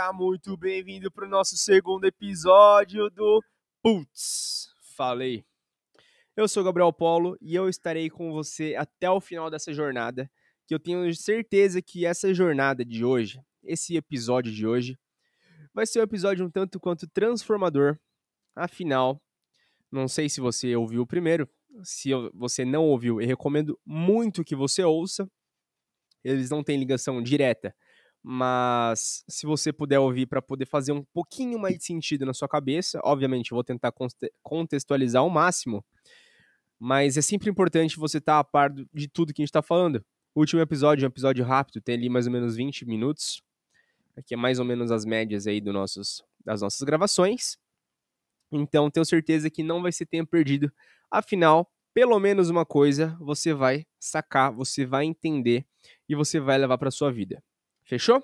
Seja muito bem-vindo para o nosso segundo episódio do Putz, falei. Eu sou Gabriel Polo e eu estarei com você até o final dessa jornada, que eu tenho certeza que essa jornada de hoje, esse episódio de hoje, vai ser um episódio um tanto quanto transformador. Afinal, não sei se você ouviu o primeiro, se você não ouviu, eu recomendo muito que você ouça. Eles não têm ligação direta mas se você puder ouvir para poder fazer um pouquinho mais de sentido na sua cabeça, obviamente eu vou tentar contextualizar ao máximo, mas é sempre importante você estar tá a par de tudo que a gente está falando. O último episódio é um episódio rápido, tem ali mais ou menos 20 minutos, que é mais ou menos as médias aí do nossos, das nossas gravações. Então tenho certeza que não vai ser tempo perdido. Afinal, pelo menos uma coisa você vai sacar, você vai entender e você vai levar para sua vida. Fechou?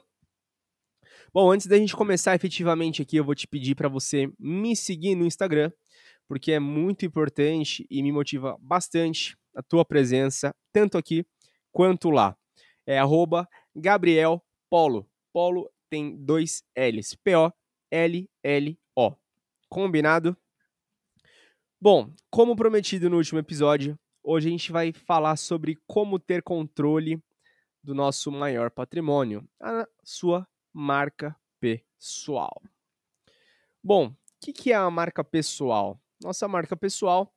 Bom, antes da gente começar efetivamente aqui, eu vou te pedir para você me seguir no Instagram, porque é muito importante e me motiva bastante a tua presença, tanto aqui quanto lá. É arroba Gabriel Polo. Polo tem dois L's. P-O-L-L-O. Combinado? Bom, como prometido no último episódio, hoje a gente vai falar sobre como ter controle do nosso maior patrimônio, a sua marca pessoal. Bom, o que, que é a marca pessoal? Nossa marca pessoal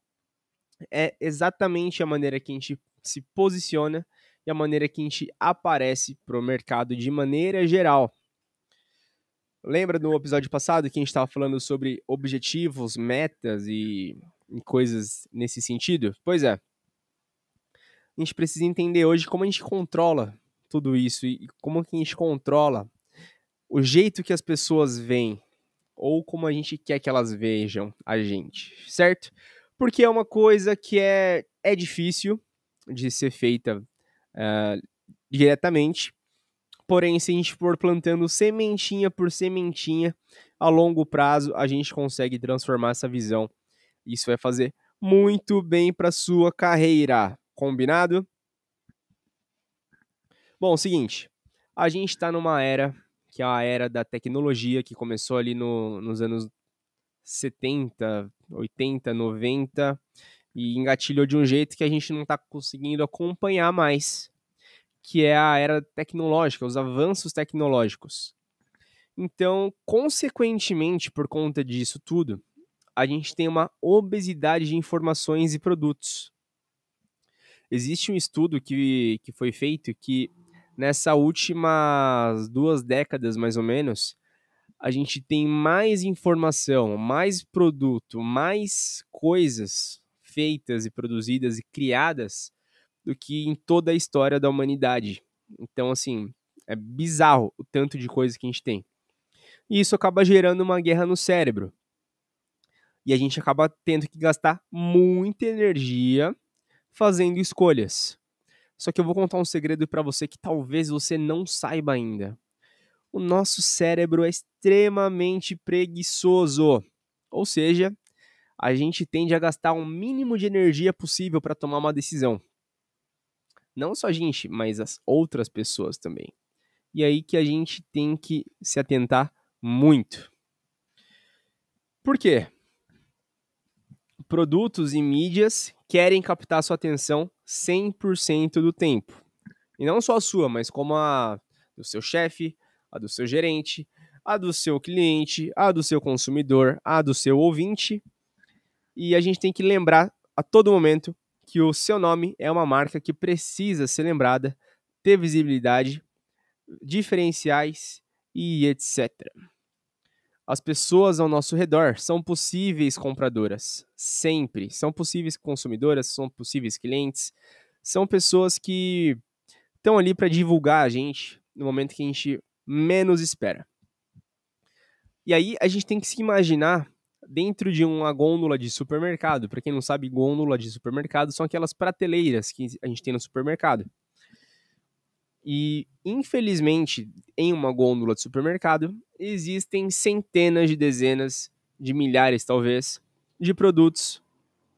é exatamente a maneira que a gente se posiciona e a maneira que a gente aparece para o mercado de maneira geral. Lembra do episódio passado que a gente estava falando sobre objetivos, metas e, e coisas nesse sentido? Pois é a gente precisa entender hoje como a gente controla tudo isso e como que a gente controla o jeito que as pessoas veem ou como a gente quer que elas vejam a gente, certo? Porque é uma coisa que é, é difícil de ser feita uh, diretamente, porém, se a gente for plantando sementinha por sementinha, a longo prazo a gente consegue transformar essa visão. Isso vai fazer muito bem para sua carreira. Combinado? Bom, seguinte, a gente está numa era que é a era da tecnologia que começou ali no, nos anos 70, 80, 90 e engatilhou de um jeito que a gente não está conseguindo acompanhar mais, que é a era tecnológica, os avanços tecnológicos. Então, consequentemente, por conta disso tudo, a gente tem uma obesidade de informações e produtos. Existe um estudo que, que foi feito que nessa últimas duas décadas, mais ou menos, a gente tem mais informação, mais produto, mais coisas feitas e produzidas e criadas do que em toda a história da humanidade. Então, assim, é bizarro o tanto de coisa que a gente tem. E isso acaba gerando uma guerra no cérebro. E a gente acaba tendo que gastar muita energia fazendo escolhas. Só que eu vou contar um segredo para você que talvez você não saiba ainda. O nosso cérebro é extremamente preguiçoso. Ou seja, a gente tende a gastar o mínimo de energia possível para tomar uma decisão. Não só a gente, mas as outras pessoas também. E aí que a gente tem que se atentar muito. Por quê? Produtos e mídias querem captar sua atenção 100% do tempo. E não só a sua, mas como a do seu chefe, a do seu gerente, a do seu cliente, a do seu consumidor, a do seu ouvinte. E a gente tem que lembrar a todo momento que o seu nome é uma marca que precisa ser lembrada, ter visibilidade, diferenciais e etc. As pessoas ao nosso redor são possíveis compradoras, sempre. São possíveis consumidoras, são possíveis clientes, são pessoas que estão ali para divulgar a gente no momento que a gente menos espera. E aí a gente tem que se imaginar dentro de uma gôndola de supermercado. Para quem não sabe, gôndola de supermercado são aquelas prateleiras que a gente tem no supermercado. E, infelizmente, em uma gôndola de supermercado, existem centenas de dezenas de milhares, talvez, de produtos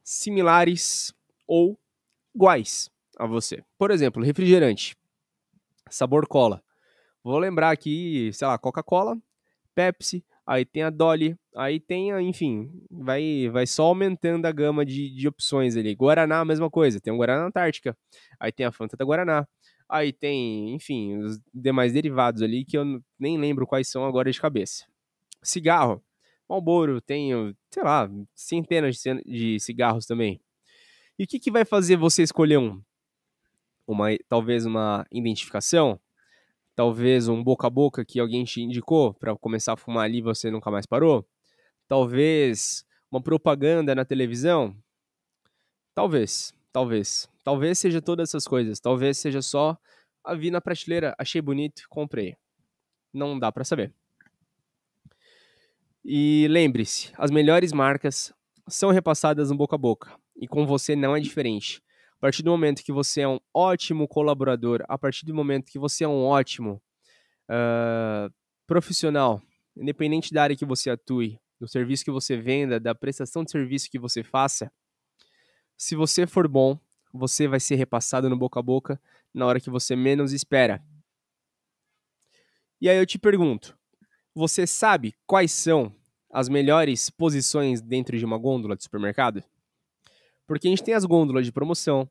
similares ou iguais a você. Por exemplo, refrigerante, sabor cola. Vou lembrar aqui, sei lá, Coca-Cola, Pepsi, aí tem a Dolly, aí tem, enfim, vai, vai só aumentando a gama de, de opções ali. Guaraná, a mesma coisa, tem o Guaraná Antártica, aí tem a Fanta da Guaraná, aí tem, enfim, os demais derivados ali que eu nem lembro quais são agora de cabeça. Cigarro, Marlboro, tem, sei lá, centenas de cigarros também. E o que, que vai fazer você escolher um? Uma, talvez uma identificação? Talvez um boca a boca que alguém te indicou para começar a fumar ali e você nunca mais parou? Talvez uma propaganda na televisão? Talvez, talvez. Talvez seja todas essas coisas. Talvez seja só a vi na prateleira, achei bonito, comprei. Não dá para saber. E lembre-se, as melhores marcas são repassadas no boca a boca. E com você não é diferente. A partir do momento que você é um ótimo colaborador, a partir do momento que você é um ótimo uh, profissional, independente da área que você atue, do serviço que você venda, da prestação de serviço que você faça, se você for bom, você vai ser repassado no boca a boca na hora que você menos espera. E aí eu te pergunto, você sabe quais são as melhores posições dentro de uma gôndola de supermercado? Porque a gente tem as gôndolas de promoção,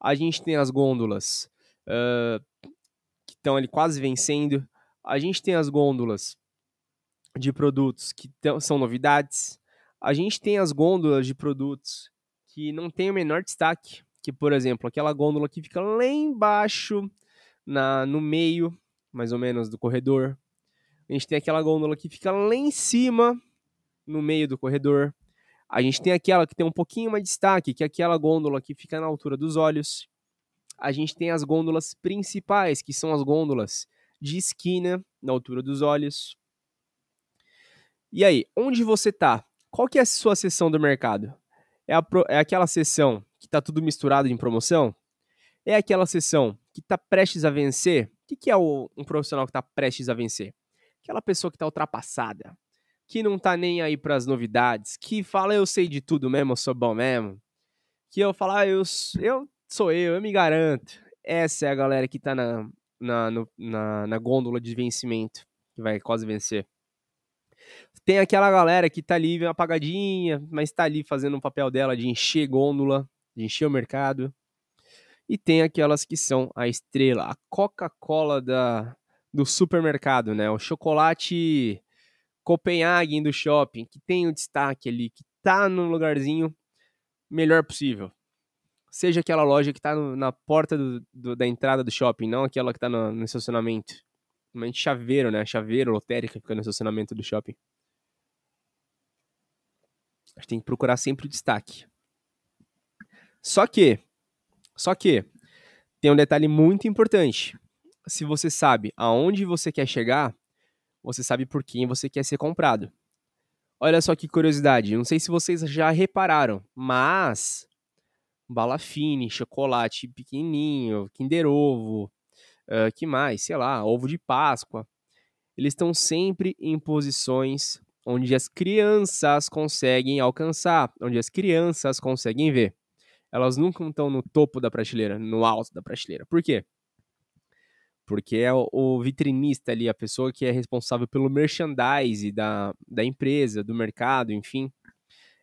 a gente tem as gôndolas uh, que estão ali quase vencendo, a gente tem as gôndolas de produtos que são novidades, a gente tem as gôndolas de produtos que não tem o menor destaque, que por exemplo, aquela gôndola que fica lá embaixo, na, no meio, mais ou menos, do corredor. A gente tem aquela gôndola que fica lá em cima, no meio do corredor. A gente tem aquela que tem um pouquinho mais de destaque, que é aquela gôndola que fica na altura dos olhos. A gente tem as gôndolas principais, que são as gôndolas de esquina, na altura dos olhos. E aí, onde você tá? Qual que é a sua seção do mercado? É, a, é aquela seção está tudo misturado em promoção? É aquela seção que está prestes a vencer? O que, que é o, um profissional que está prestes a vencer? Aquela pessoa que está ultrapassada, que não tá nem aí para as novidades, que fala eu sei de tudo mesmo, eu sou bom mesmo, que eu falo, ah, eu, eu sou eu, eu me garanto. Essa é a galera que tá na, na, no, na, na gôndola de vencimento, que vai quase vencer. Tem aquela galera que tá ali apagadinha, mas tá ali fazendo o papel dela de encher gôndola, de encher o mercado. E tem aquelas que são a estrela, a Coca-Cola da do supermercado, né? O chocolate Copenhagen do shopping, que tem o destaque ali, que tá no lugarzinho melhor possível. Seja aquela loja que tá no, na porta do, do, da entrada do shopping, não aquela que tá no, no estacionamento. Normalmente chaveiro, né? Chaveiro, lotérica, fica no estacionamento do shopping. A gente tem que procurar sempre o destaque. Só que, só que, tem um detalhe muito importante. Se você sabe aonde você quer chegar, você sabe por quem você quer ser comprado. Olha só que curiosidade, não sei se vocês já repararam, mas bala fine, chocolate pequenininho, Kinder Ovo, uh, que mais, sei lá, ovo de Páscoa, eles estão sempre em posições onde as crianças conseguem alcançar, onde as crianças conseguem ver. Elas nunca estão no topo da prateleira, no alto da prateleira. Por quê? porque é o, vitrinista ali, a pessoa que é responsável pelo merchandise da, da empresa, do mercado, enfim.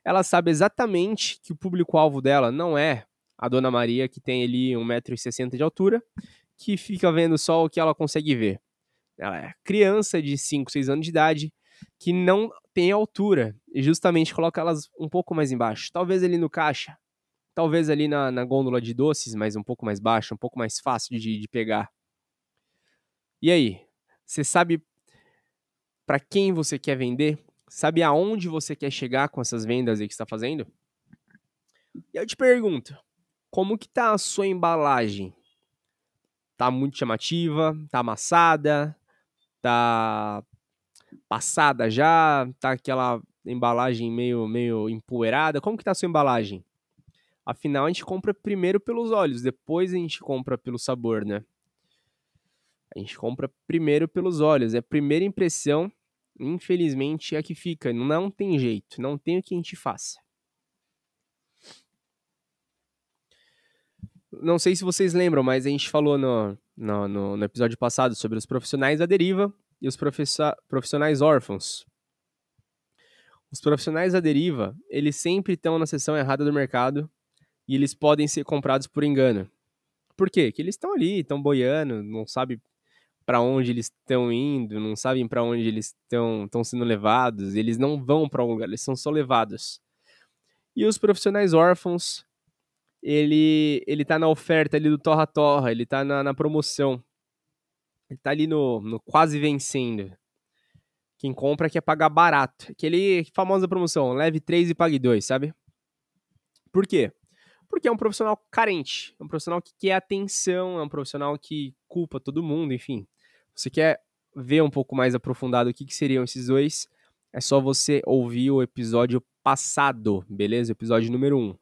Ela sabe exatamente que o público-alvo dela não é a Dona Maria, que tem ali 1,60m de altura, que fica vendo só o que ela consegue ver. Ela é criança de 5, 6 anos de idade, que não tem altura, e justamente coloca elas um pouco mais embaixo. Talvez ali no caixa, talvez ali na, na gôndola de doces, mas um pouco mais baixo, um pouco mais fácil de, de pegar. E aí, você sabe para quem você quer vender? Sabe aonde você quer chegar com essas vendas aí que está fazendo? E eu te pergunto, como que tá a sua embalagem? Tá muito chamativa? Tá amassada? Tá passada já? Tá aquela embalagem meio meio empoeirada? Como que tá a sua embalagem? Afinal, a gente compra primeiro pelos olhos, depois a gente compra pelo sabor, né? A gente compra primeiro pelos olhos. É a primeira impressão, infelizmente, é a que fica. Não tem jeito, não tem o que a gente faça. Não sei se vocês lembram, mas a gente falou no, no, no, no episódio passado sobre os profissionais da deriva. e os profissionais órfãos. Os profissionais à deriva, eles sempre estão na seção errada do mercado e eles podem ser comprados por engano. Por quê? Que eles estão ali, estão boiando, não sabem para onde eles estão indo, não sabem para onde eles estão sendo levados, eles não vão para um lugar, eles são só levados. E os profissionais órfãos, ele ele tá na oferta ali do torra torra, ele tá na, na promoção. Ele tá ali no, no quase vencendo. Quem compra quer pagar barato. Aquele famosa promoção, leve 3 e pague 2, sabe? Por quê? Porque é um profissional carente, é um profissional que quer atenção, é um profissional que culpa todo mundo, enfim. Você quer ver um pouco mais aprofundado o que, que seriam esses dois? É só você ouvir o episódio passado, beleza? Episódio número 1. Um.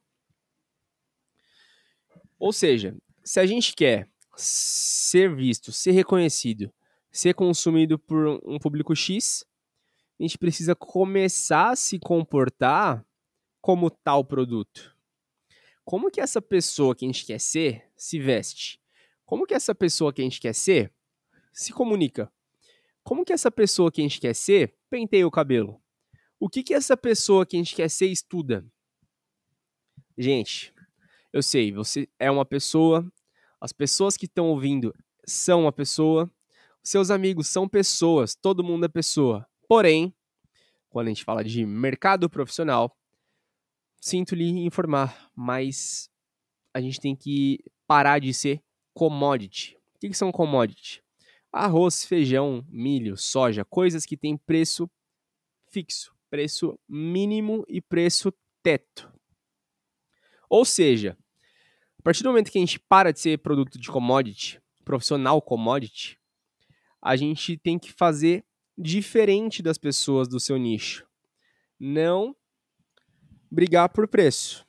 Ou seja, se a gente quer ser visto, ser reconhecido, ser consumido por um público X, a gente precisa começar a se comportar como tal produto. Como que essa pessoa que a gente quer ser se veste? Como que essa pessoa que a gente quer ser se comunica? Como que essa pessoa que a gente quer ser penteia o cabelo? O que que essa pessoa que a gente quer ser estuda? Gente, eu sei, você é uma pessoa, as pessoas que estão ouvindo são uma pessoa, seus amigos são pessoas, todo mundo é pessoa. Porém, quando a gente fala de mercado profissional, sinto lhe informar, mas a gente tem que parar de ser commodity. O que, que são commodity? Arroz, feijão, milho, soja, coisas que têm preço fixo, preço mínimo e preço teto. Ou seja, a partir do momento que a gente para de ser produto de commodity, profissional commodity, a gente tem que fazer diferente das pessoas do seu nicho. Não brigar por preço.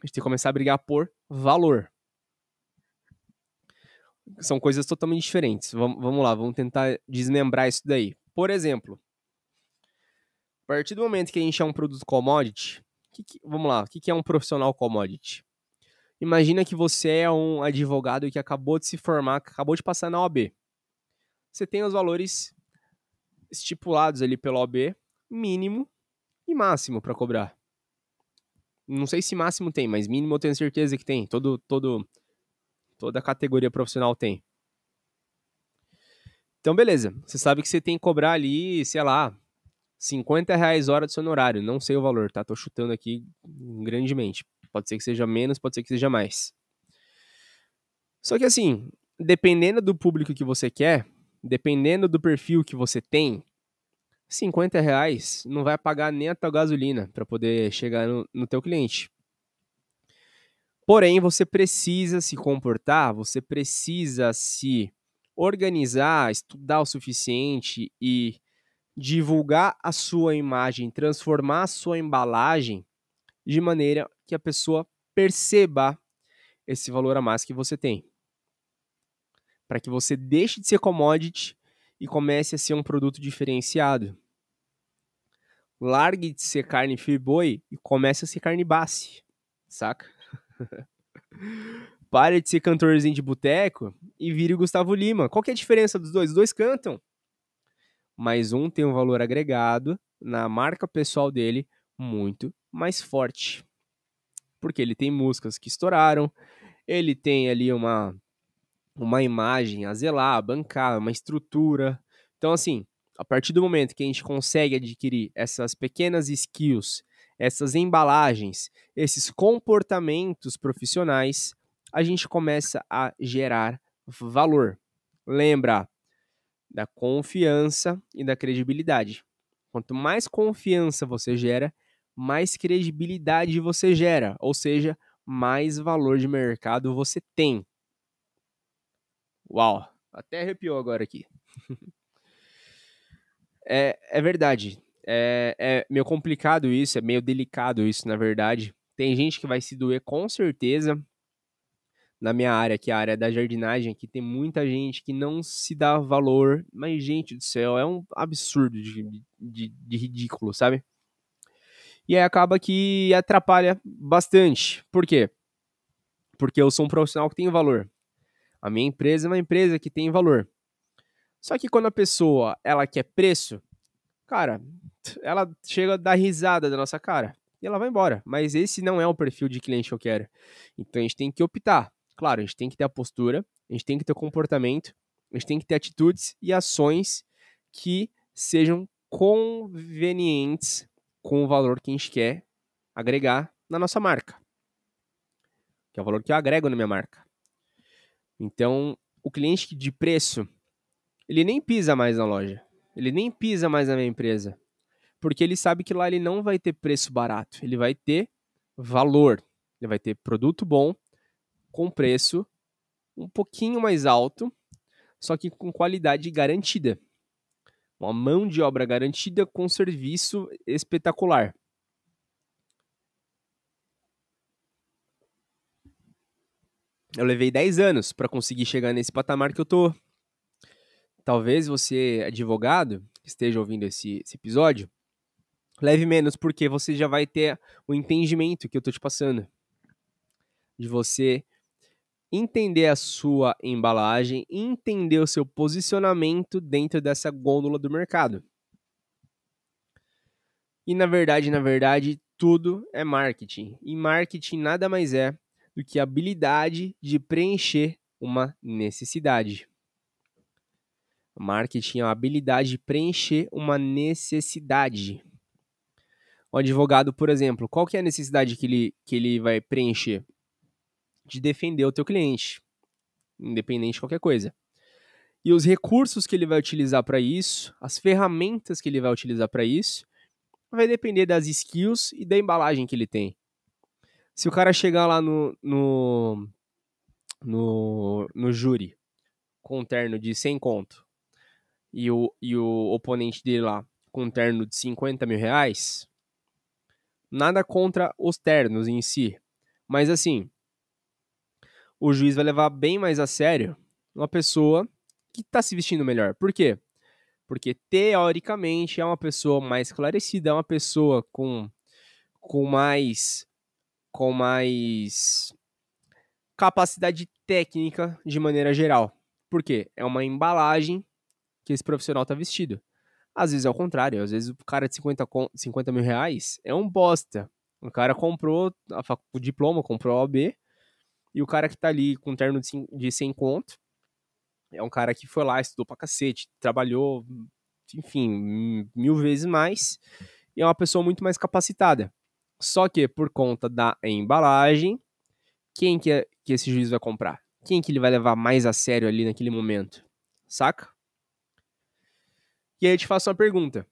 A gente tem que começar a brigar por valor são coisas totalmente diferentes. Vamos, vamos lá, vamos tentar desmembrar isso daí. Por exemplo, a partir do momento que a gente é um produto commodity, que que, vamos lá, o que, que é um profissional commodity? Imagina que você é um advogado que acabou de se formar, que acabou de passar na OAB. Você tem os valores estipulados ali pela OAB, mínimo e máximo para cobrar. Não sei se máximo tem, mas mínimo eu tenho certeza que tem. Todo, todo Toda categoria profissional tem. Então, beleza. Você sabe que você tem que cobrar ali, sei lá, 50 reais hora do seu horário. Não sei o valor, tá? Tô chutando aqui grandemente. Pode ser que seja menos, pode ser que seja mais. Só que assim, dependendo do público que você quer, dependendo do perfil que você tem, 50 reais não vai pagar nem a tua gasolina para poder chegar no, no teu cliente. Porém, você precisa se comportar, você precisa se organizar, estudar o suficiente e divulgar a sua imagem, transformar a sua embalagem de maneira que a pessoa perceba esse valor a mais que você tem. Para que você deixe de ser commodity e comece a ser um produto diferenciado. Largue de ser carne boi e comece a ser carne base, saca? Pare de ser cantorzinho de boteco e vire Gustavo Lima. Qual é a diferença dos dois? Os dois cantam. Mas um tem um valor agregado na marca pessoal dele muito mais forte. Porque ele tem músicas que estouraram, ele tem ali uma, uma imagem a zelar, a bancar, uma estrutura. Então, assim, a partir do momento que a gente consegue adquirir essas pequenas skills essas embalagens, esses comportamentos profissionais, a gente começa a gerar valor. Lembra da confiança e da credibilidade. Quanto mais confiança você gera, mais credibilidade você gera, ou seja, mais valor de mercado você tem. Uau, até arrepiou agora aqui. é, é verdade. É, é meio complicado isso, é meio delicado isso, na verdade. Tem gente que vai se doer com certeza. Na minha área, que é a área da jardinagem, que tem muita gente que não se dá valor. Mas, gente do céu, é um absurdo de, de, de ridículo, sabe? E aí acaba que atrapalha bastante. Por quê? Porque eu sou um profissional que tem valor. A minha empresa é uma empresa que tem valor. Só que quando a pessoa ela quer preço, cara, ela chega a dar risada da nossa cara e ela vai embora. Mas esse não é o perfil de cliente que eu quero. Então a gente tem que optar. Claro, a gente tem que ter a postura, a gente tem que ter o comportamento, a gente tem que ter atitudes e ações que sejam convenientes com o valor que a gente quer agregar na nossa marca. Que é o valor que eu agrego na minha marca. Então, o cliente de preço, ele nem pisa mais na loja. Ele nem pisa mais na minha empresa. Porque ele sabe que lá ele não vai ter preço barato. Ele vai ter valor. Ele vai ter produto bom com preço um pouquinho mais alto, só que com qualidade garantida. Uma mão de obra garantida com serviço espetacular. Eu levei 10 anos para conseguir chegar nesse patamar que eu tô. Talvez você, advogado, esteja ouvindo esse, esse episódio, leve menos porque você já vai ter o entendimento que eu tô te passando. De você entender a sua embalagem, entender o seu posicionamento dentro dessa gôndola do mercado. E na verdade, na verdade, tudo é marketing. E marketing nada mais é do que a habilidade de preencher uma necessidade. Marketing é a habilidade de preencher uma necessidade. O advogado, por exemplo, qual que é a necessidade que ele, que ele vai preencher? de defender o teu cliente, independente de qualquer coisa. E os recursos que ele vai utilizar para isso, as ferramentas que ele vai utilizar para isso, vai depender das skills e da embalagem que ele tem. Se o cara chegar lá no, no, no, no júri com um terno de 100 conto e o, e o oponente dele lá com um terno de 50 mil reais, nada contra os ternos em si. Mas assim, o juiz vai levar bem mais a sério uma pessoa que está se vestindo melhor. Por quê? Porque teoricamente é uma pessoa mais esclarecida, é uma pessoa com, com mais com mais capacidade técnica de maneira geral. Por quê? É uma embalagem que esse profissional está vestido. Às vezes é o contrário, às vezes o cara de 50, 50 mil reais é um bosta. O cara comprou a, o diploma, comprou a OB, e o cara que tá ali com um terno de 100 conto é um cara que foi lá, estudou pra cacete, trabalhou, enfim, mil vezes mais e é uma pessoa muito mais capacitada. Só que por conta da embalagem, quem que, é, que esse juiz vai comprar? Quem que ele vai levar mais a sério ali naquele momento? Saca? E aí eu te faço uma pergunta.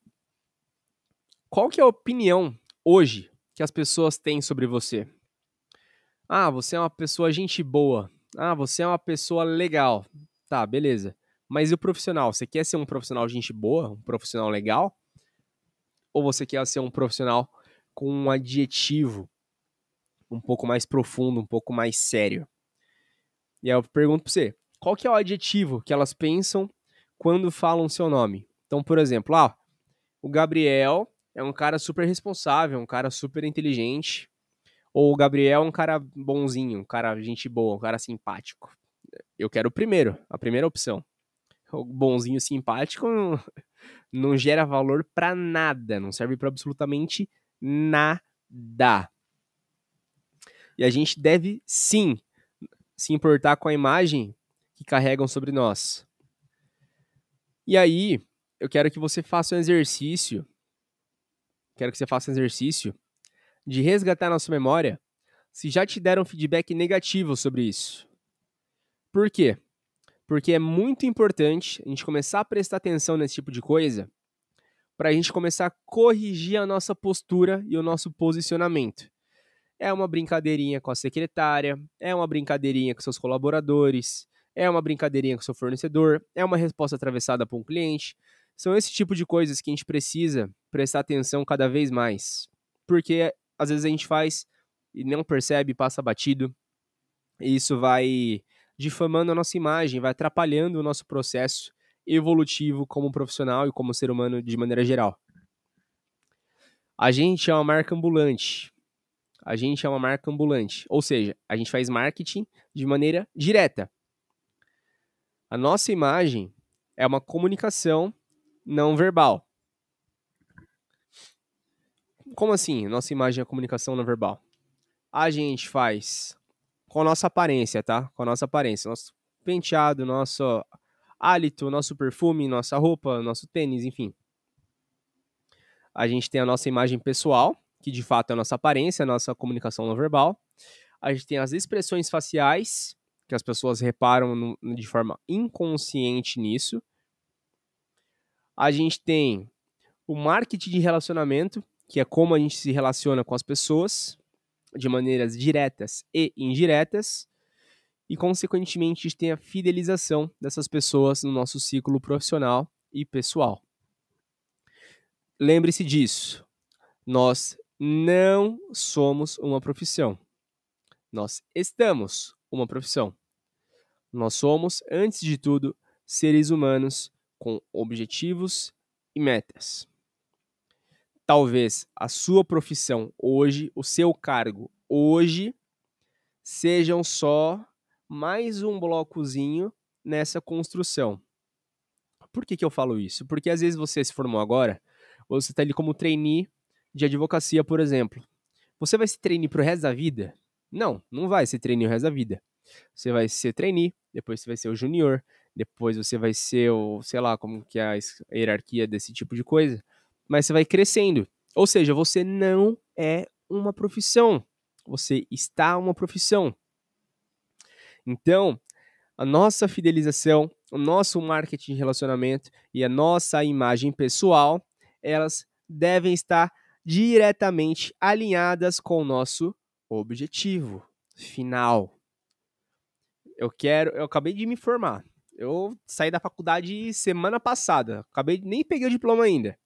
Qual que é a opinião hoje que as pessoas têm sobre você? Ah, você é uma pessoa gente boa. Ah, você é uma pessoa legal. Tá, beleza. Mas e o profissional? Você quer ser um profissional gente boa, um profissional legal? Ou você quer ser um profissional com um adjetivo um pouco mais profundo, um pouco mais sério? E aí eu pergunto pra você, qual que é o adjetivo que elas pensam quando falam seu nome? Então, por exemplo, ah, o Gabriel é um cara super responsável, um cara super inteligente, ou o Gabriel é um cara bonzinho, um cara gente boa, um cara simpático. Eu quero o primeiro, a primeira opção. O bonzinho simpático não, não gera valor para nada, não serve para absolutamente nada. E a gente deve sim se importar com a imagem que carregam sobre nós. E aí, eu quero que você faça um exercício. Quero que você faça um exercício de resgatar na sua memória se já te deram feedback negativo sobre isso. Por quê? Porque é muito importante a gente começar a prestar atenção nesse tipo de coisa para a gente começar a corrigir a nossa postura e o nosso posicionamento. É uma brincadeirinha com a secretária, é uma brincadeirinha com seus colaboradores, é uma brincadeirinha com seu fornecedor, é uma resposta atravessada para um cliente. São esse tipo de coisas que a gente precisa prestar atenção cada vez mais. Porque às vezes a gente faz e não percebe, passa batido. E isso vai difamando a nossa imagem, vai atrapalhando o nosso processo evolutivo como profissional e como ser humano de maneira geral. A gente é uma marca ambulante. A gente é uma marca ambulante. Ou seja, a gente faz marketing de maneira direta. A nossa imagem é uma comunicação não verbal. Como assim? Nossa imagem é comunicação não verbal. A gente faz com a nossa aparência, tá? Com a nossa aparência, nosso penteado, nosso hálito, nosso perfume, nossa roupa, nosso tênis, enfim. A gente tem a nossa imagem pessoal, que de fato é a nossa aparência, a nossa comunicação não verbal. A gente tem as expressões faciais, que as pessoas reparam no, de forma inconsciente nisso. A gente tem o marketing de relacionamento, que é como a gente se relaciona com as pessoas de maneiras diretas e indiretas. E, consequentemente, tem a fidelização dessas pessoas no nosso ciclo profissional e pessoal. Lembre-se disso. Nós não somos uma profissão. Nós estamos uma profissão. Nós somos, antes de tudo, seres humanos com objetivos e metas. Talvez a sua profissão hoje, o seu cargo hoje, sejam só mais um blocozinho nessa construção. Por que, que eu falo isso? Porque às vezes você se formou agora, você está ali como trainee de advocacia, por exemplo. Você vai se para o resto da vida? Não, não vai ser trainee o resto da vida. Você vai ser trainee, depois você vai ser o junior, depois você vai ser o, sei lá, como que é a hierarquia desse tipo de coisa, mas você vai crescendo. Ou seja, você não é uma profissão. Você está uma profissão. Então, a nossa fidelização, o nosso marketing de relacionamento e a nossa imagem pessoal, elas devem estar diretamente alinhadas com o nosso objetivo final. Eu quero, eu acabei de me formar. Eu saí da faculdade semana passada. Acabei, nem peguei o diploma ainda.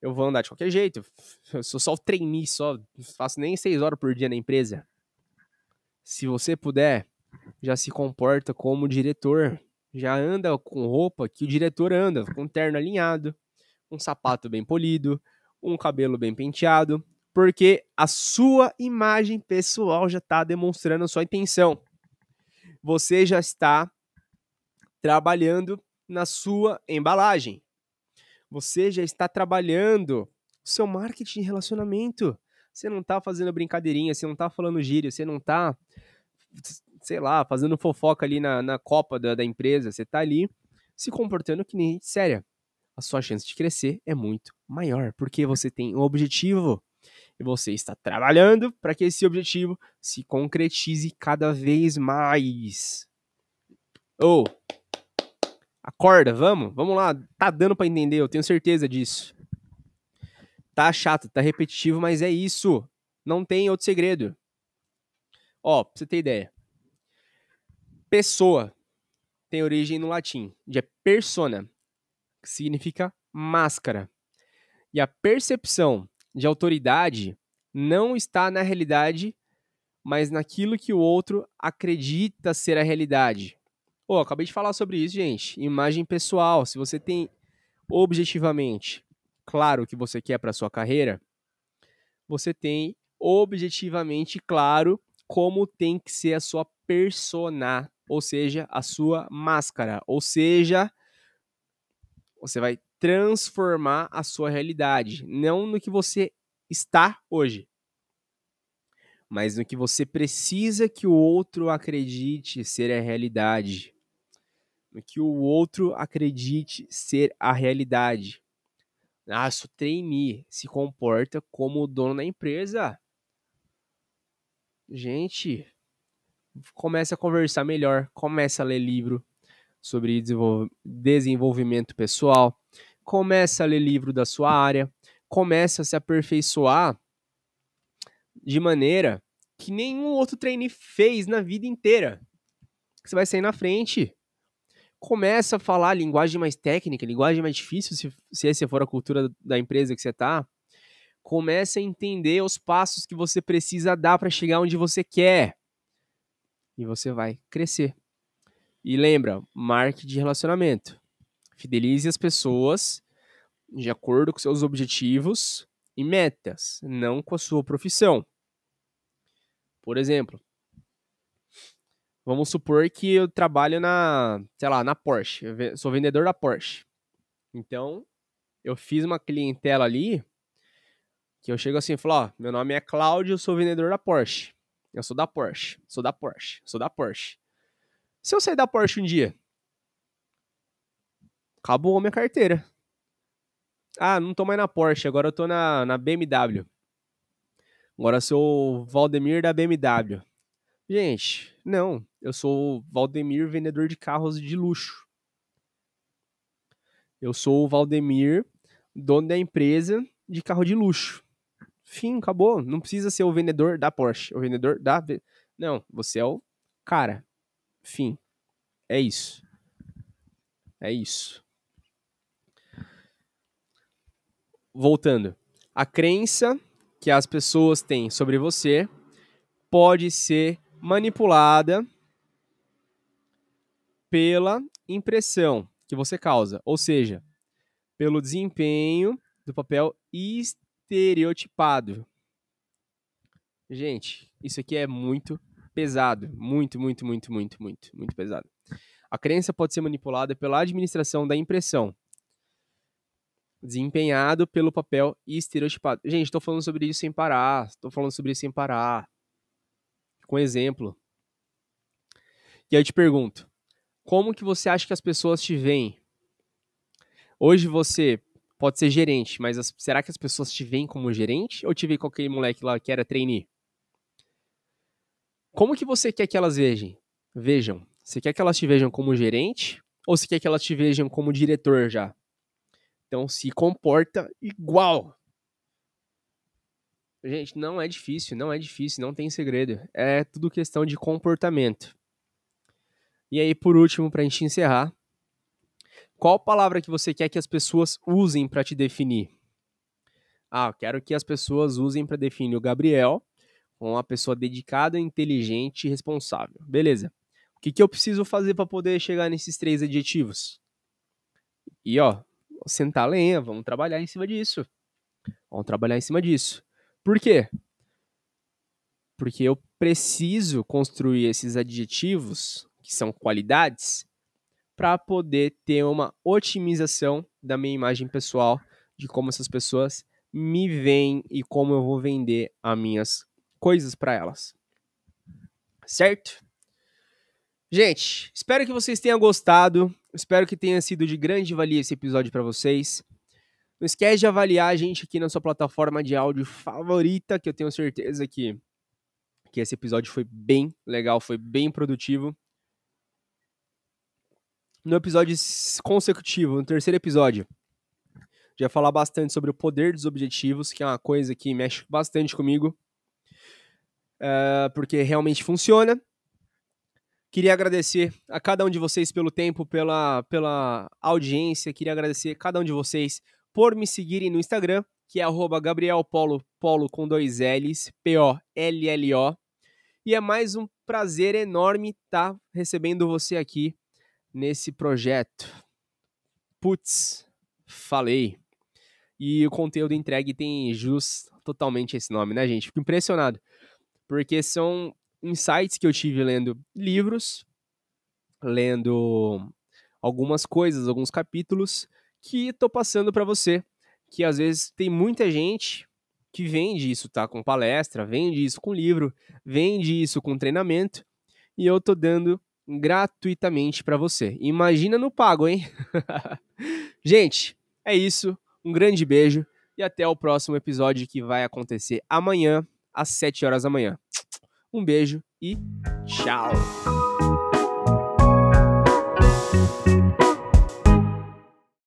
Eu vou andar de qualquer jeito. Eu sou só o trainee, só faço nem seis horas por dia na empresa. Se você puder, já se comporta como diretor. Já anda com roupa que o diretor anda, com terno alinhado, um sapato bem polido, um cabelo bem penteado, porque a sua imagem pessoal já está demonstrando a sua intenção. Você já está trabalhando na sua embalagem. Você já está trabalhando seu marketing de relacionamento. Você não está fazendo brincadeirinha, você não está falando gíria, você não está, sei lá, fazendo fofoca ali na, na copa da, da empresa. Você está ali se comportando que nem séria. A sua chance de crescer é muito maior, porque você tem um objetivo e você está trabalhando para que esse objetivo se concretize cada vez mais. Ou, oh, acorda, vamos, vamos lá, tá dando para entender, eu tenho certeza disso. Tá chato, tá repetitivo, mas é isso. Não tem outro segredo. Ó, pra você ter ideia. Pessoa tem origem no latim, de persona, que significa máscara. E a percepção de autoridade não está na realidade, mas naquilo que o outro acredita ser a realidade. Pô, oh, acabei de falar sobre isso, gente. Imagem pessoal. Se você tem objetivamente claro o que você quer para sua carreira, você tem objetivamente claro como tem que ser a sua persona, ou seja, a sua máscara, ou seja, você vai transformar a sua realidade, não no que você está hoje, mas no que você precisa que o outro acredite ser a realidade. No que o outro acredite ser a realidade. Ah, sou trainee, se comporta como o dono da empresa. Gente, começa a conversar melhor, começa a ler livro sobre desenvolvimento pessoal, começa a ler livro da sua área, começa a se aperfeiçoar de maneira que nenhum outro trainee fez na vida inteira. Você vai sair na frente. Começa a falar linguagem mais técnica, linguagem mais difícil, se, se essa for a cultura da empresa que você está. Começa a entender os passos que você precisa dar para chegar onde você quer. E você vai crescer. E lembra, marketing de relacionamento. Fidelize as pessoas de acordo com seus objetivos e metas, não com a sua profissão. Por exemplo, Vamos supor que eu trabalho na, sei lá, na Porsche. Eu sou vendedor da Porsche. Então, eu fiz uma clientela ali que eu chego assim e falo, ó, meu nome é Cláudio, eu sou vendedor da Porsche. Eu sou da Porsche, sou da Porsche, sou da Porsche. Se eu sair da Porsche um dia, acabou minha carteira. Ah, não tô mais na Porsche, agora eu tô na, na BMW. Agora sou o Valdemir da BMW. Gente, não. Eu sou o Valdemir, vendedor de carros de luxo. Eu sou o Valdemir, dono da empresa de carro de luxo. Fim, acabou. Não precisa ser o vendedor da Porsche, o vendedor da. Não, você é o cara. Fim. É isso. É isso. Voltando. A crença que as pessoas têm sobre você pode ser manipulada pela impressão que você causa, ou seja, pelo desempenho do papel estereotipado. Gente, isso aqui é muito pesado, muito, muito, muito, muito, muito, muito pesado. A crença pode ser manipulada pela administração da impressão, desempenhado pelo papel estereotipado. Gente, estou falando sobre isso sem parar. Estou falando sobre isso sem parar. Com exemplo. E aí eu te pergunto: como que você acha que as pessoas te veem? Hoje você pode ser gerente, mas as, será que as pessoas te veem como gerente ou te veem com aquele moleque lá que era trainee? Como que você quer que elas vejam? Vejam. Você quer que elas te vejam como gerente ou você quer que elas te vejam como diretor já? Então se comporta igual. Gente, não é difícil, não é difícil, não tem segredo. É tudo questão de comportamento. E aí, por último, para a gente encerrar, qual palavra que você quer que as pessoas usem para te definir? Ah, eu quero que as pessoas usem para definir o Gabriel como uma pessoa dedicada, inteligente e responsável. Beleza. O que, que eu preciso fazer para poder chegar nesses três adjetivos? E ó, sentar lenha, vamos trabalhar em cima disso. Vamos trabalhar em cima disso. Por quê? Porque eu preciso construir esses adjetivos, que são qualidades, para poder ter uma otimização da minha imagem pessoal, de como essas pessoas me veem e como eu vou vender as minhas coisas para elas. Certo? Gente, espero que vocês tenham gostado. Espero que tenha sido de grande valia esse episódio para vocês. Não esquece de avaliar a gente aqui na sua plataforma de áudio favorita, que eu tenho certeza que, que esse episódio foi bem legal, foi bem produtivo. No episódio consecutivo, no terceiro episódio, já falar bastante sobre o poder dos objetivos, que é uma coisa que mexe bastante comigo, uh, porque realmente funciona. Queria agradecer a cada um de vocês pelo tempo, pela, pela audiência. Queria agradecer a cada um de vocês por me seguirem no Instagram, que é @gabrielpolo polo com dois L's, P-O-L-L-O. E é mais um prazer enorme estar tá recebendo você aqui nesse projeto. Putz, falei. E o conteúdo entregue tem jus totalmente esse nome, né, gente? Fico impressionado. Porque são insights que eu tive lendo livros, lendo algumas coisas, alguns capítulos que estou passando para você, que às vezes tem muita gente que vende isso, tá? Com palestra, vende isso com livro, vende isso com treinamento, e eu tô dando gratuitamente para você. Imagina no pago, hein? gente, é isso. Um grande beijo e até o próximo episódio que vai acontecer amanhã às 7 horas da manhã. Um beijo e tchau!